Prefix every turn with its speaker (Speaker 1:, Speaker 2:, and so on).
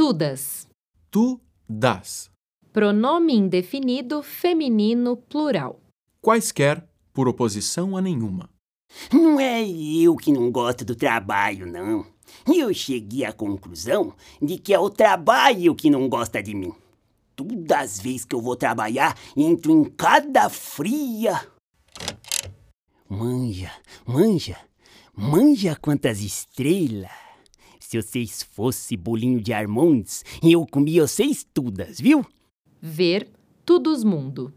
Speaker 1: Tudas.
Speaker 2: Tu das.
Speaker 1: Pronome indefinido feminino plural.
Speaker 2: Quaisquer, por oposição a nenhuma.
Speaker 3: Não é eu que não gosto do trabalho, não. Eu cheguei à conclusão de que é o trabalho que não gosta de mim. Todas as vezes que eu vou trabalhar, entro em cada fria. Manja, manja, manja quantas estrelas. Se vocês fossem bolinho de armondes, eu comia vocês todas, viu?
Speaker 1: Ver Tudos Mundo.